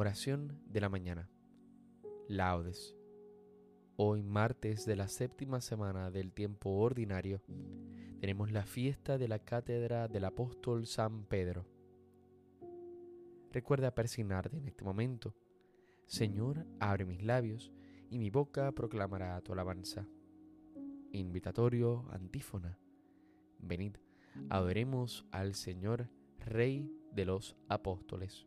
Oración de la mañana. Laudes. Hoy, martes de la séptima semana del tiempo ordinario, tenemos la fiesta de la cátedra del apóstol San Pedro. Recuerda persignarte en este momento. Señor, abre mis labios y mi boca proclamará tu alabanza. Invitatorio, antífona. Venid, adoremos al Señor, Rey de los apóstoles.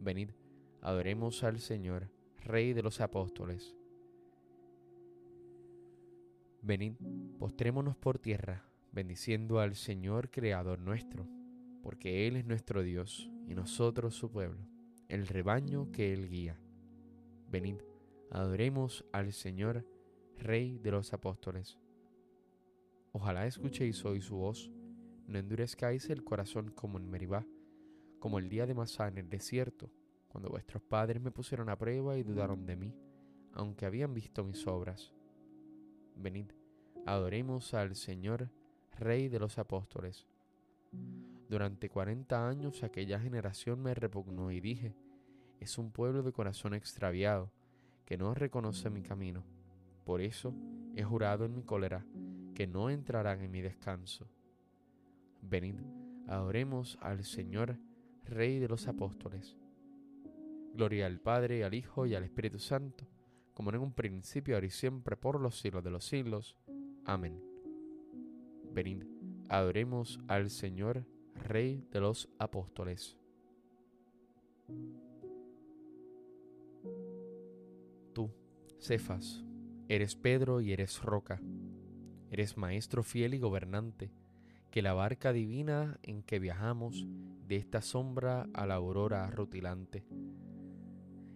Venid, adoremos al Señor, Rey de los apóstoles. Venid, postrémonos por tierra, bendiciendo al Señor Creador nuestro, porque Él es nuestro Dios y nosotros su pueblo, el rebaño que Él guía. Venid, adoremos al Señor, Rey de los apóstoles. Ojalá escuchéis hoy su voz, no endurezcáis el corazón como en Meribá como el día de Masá en el desierto, cuando vuestros padres me pusieron a prueba y dudaron de mí, aunque habían visto mis obras. Venid, adoremos al Señor, Rey de los apóstoles. Durante cuarenta años aquella generación me repugnó y dije, es un pueblo de corazón extraviado, que no reconoce mi camino. Por eso he jurado en mi cólera que no entrarán en mi descanso. Venid, adoremos al Señor, Rey de los apóstoles. Gloria al Padre, al Hijo y al Espíritu Santo, como en un principio, ahora y siempre, por los siglos de los siglos. Amén. Venid, adoremos al Señor, Rey de los apóstoles. Tú, Cefas, eres Pedro y eres roca, eres maestro fiel y gobernante, que la barca divina en que viajamos de esta sombra a la aurora rutilante.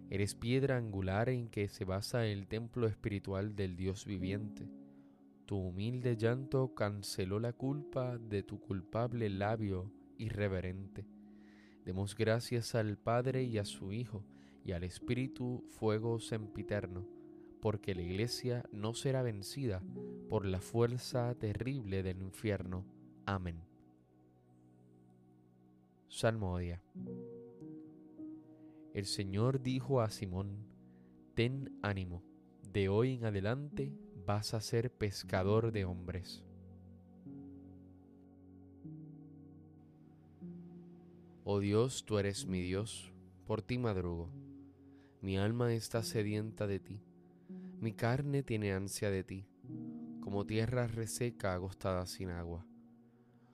Eres piedra angular en que se basa el templo espiritual del Dios viviente. Tu humilde llanto canceló la culpa de tu culpable labio irreverente. Demos gracias al Padre y a su Hijo y al Espíritu fuego sempiterno, porque la Iglesia no será vencida por la fuerza terrible del infierno. Amén. Salmodia. El Señor dijo a Simón, Ten ánimo, de hoy en adelante vas a ser pescador de hombres. Oh Dios, tú eres mi Dios, por ti madrugo. Mi alma está sedienta de ti, mi carne tiene ansia de ti, como tierra reseca agostada sin agua,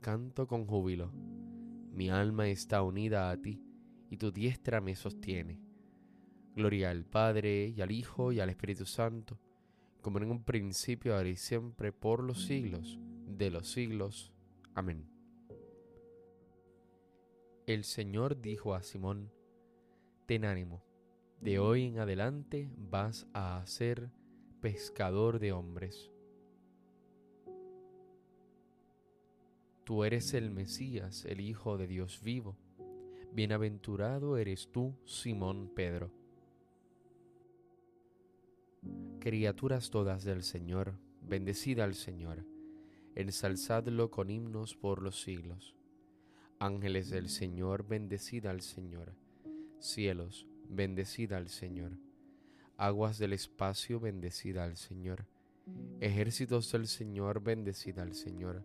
canto con júbilo. Mi alma está unida a ti, y tu diestra me sostiene. Gloria al Padre, y al Hijo, y al Espíritu Santo, como en un principio, ahora y siempre, por los siglos de los siglos. Amén. El Señor dijo a Simón, Ten ánimo, de hoy en adelante vas a ser pescador de hombres. Tú eres el Mesías, el Hijo de Dios vivo. Bienaventurado eres tú, Simón Pedro. Criaturas todas del Señor, bendecida al Señor, ensalzadlo con himnos por los siglos. Ángeles del Señor, bendecida al Señor. Cielos, bendecida al Señor. Aguas del espacio, bendecida al Señor. Ejércitos del Señor, bendecida al Señor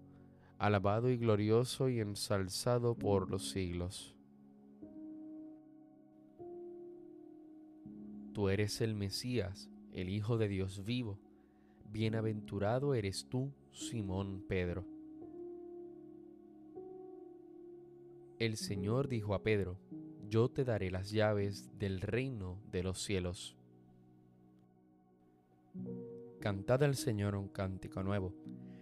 alabado y glorioso y ensalzado por los siglos. Tú eres el Mesías, el Hijo de Dios vivo. Bienaventurado eres tú, Simón Pedro. El Señor dijo a Pedro, yo te daré las llaves del reino de los cielos. Cantad al Señor un cántico nuevo,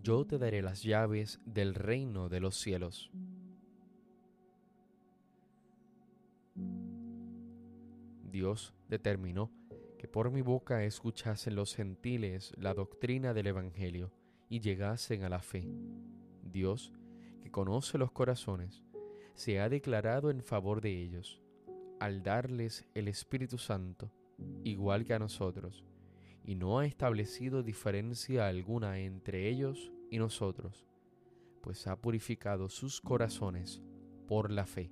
Yo te daré las llaves del reino de los cielos. Dios determinó que por mi boca escuchasen los gentiles la doctrina del Evangelio y llegasen a la fe. Dios, que conoce los corazones, se ha declarado en favor de ellos, al darles el Espíritu Santo, igual que a nosotros, y no ha establecido diferencia alguna entre ellos y nosotros, pues ha purificado sus corazones por la fe.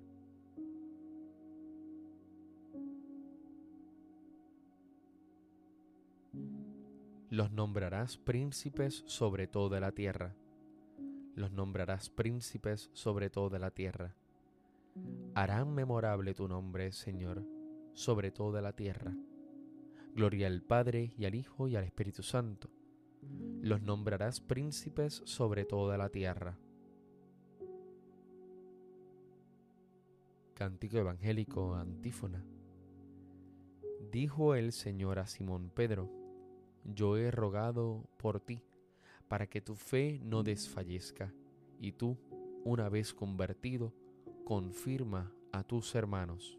Los nombrarás príncipes sobre toda la tierra. Los nombrarás príncipes sobre toda la tierra. Harán memorable tu nombre, Señor, sobre toda la tierra. Gloria al Padre y al Hijo y al Espíritu Santo. Los nombrarás príncipes sobre toda la tierra. Cántico Evangélico Antífona. Dijo el Señor a Simón Pedro, yo he rogado por ti, para que tu fe no desfallezca, y tú, una vez convertido, confirma a tus hermanos.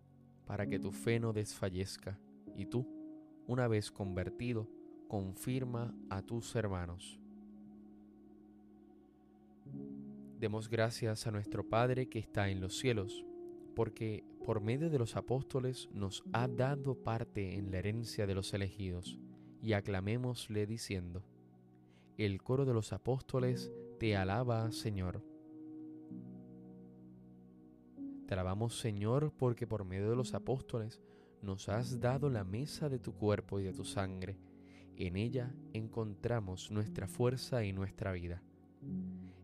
para que tu fe no desfallezca, y tú, una vez convertido, confirma a tus hermanos. Demos gracias a nuestro Padre que está en los cielos, porque por medio de los apóstoles nos ha dado parte en la herencia de los elegidos, y aclamémosle diciendo, el coro de los apóstoles te alaba, Señor. Te alabamos, Señor, porque por medio de los apóstoles nos has dado la mesa de tu cuerpo y de tu sangre. En ella encontramos nuestra fuerza y nuestra vida.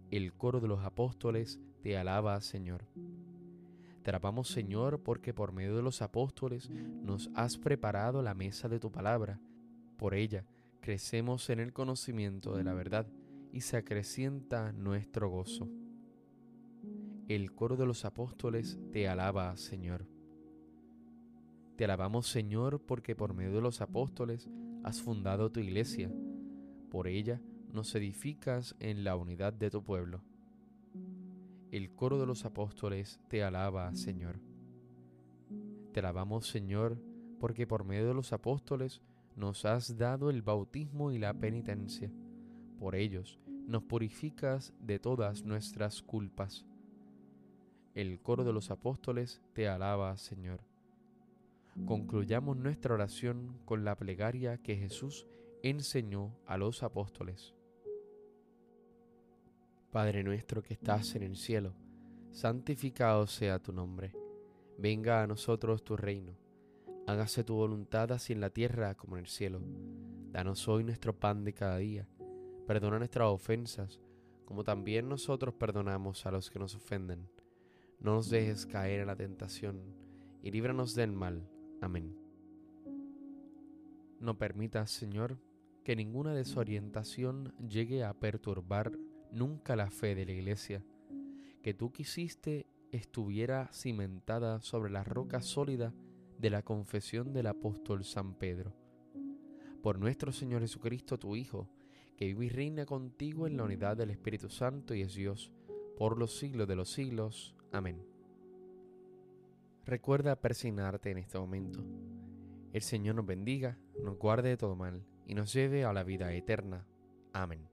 El coro de los apóstoles te alaba, Señor. Te alabamos, Señor, porque por medio de los apóstoles nos has preparado la mesa de tu palabra. Por ella crecemos en el conocimiento de la verdad y se acrecienta nuestro gozo. El coro de los apóstoles te alaba, Señor. Te alabamos, Señor, porque por medio de los apóstoles has fundado tu iglesia. Por ella nos edificas en la unidad de tu pueblo. El coro de los apóstoles te alaba, Señor. Te alabamos, Señor, porque por medio de los apóstoles nos has dado el bautismo y la penitencia. Por ellos nos purificas de todas nuestras culpas. El coro de los apóstoles te alaba, Señor. Concluyamos nuestra oración con la plegaria que Jesús enseñó a los apóstoles. Padre nuestro que estás en el cielo, santificado sea tu nombre. Venga a nosotros tu reino hágase tu voluntad así en la tierra como en el cielo. Danos hoy nuestro pan de cada día. Perdona nuestras ofensas, como también nosotros perdonamos a los que nos ofenden. No nos dejes caer en la tentación, y líbranos del mal. Amén. No permitas, Señor, que ninguna desorientación llegue a perturbar nunca la fe de la Iglesia, que tú quisiste estuviera cimentada sobre la roca sólida de la confesión del apóstol San Pedro. Por nuestro Señor Jesucristo, tu Hijo, que vive y reina contigo en la unidad del Espíritu Santo y es Dios, por los siglos de los siglos. Amén. Recuerda persignarte en este momento. El Señor nos bendiga, nos guarde de todo mal y nos lleve a la vida eterna. Amén.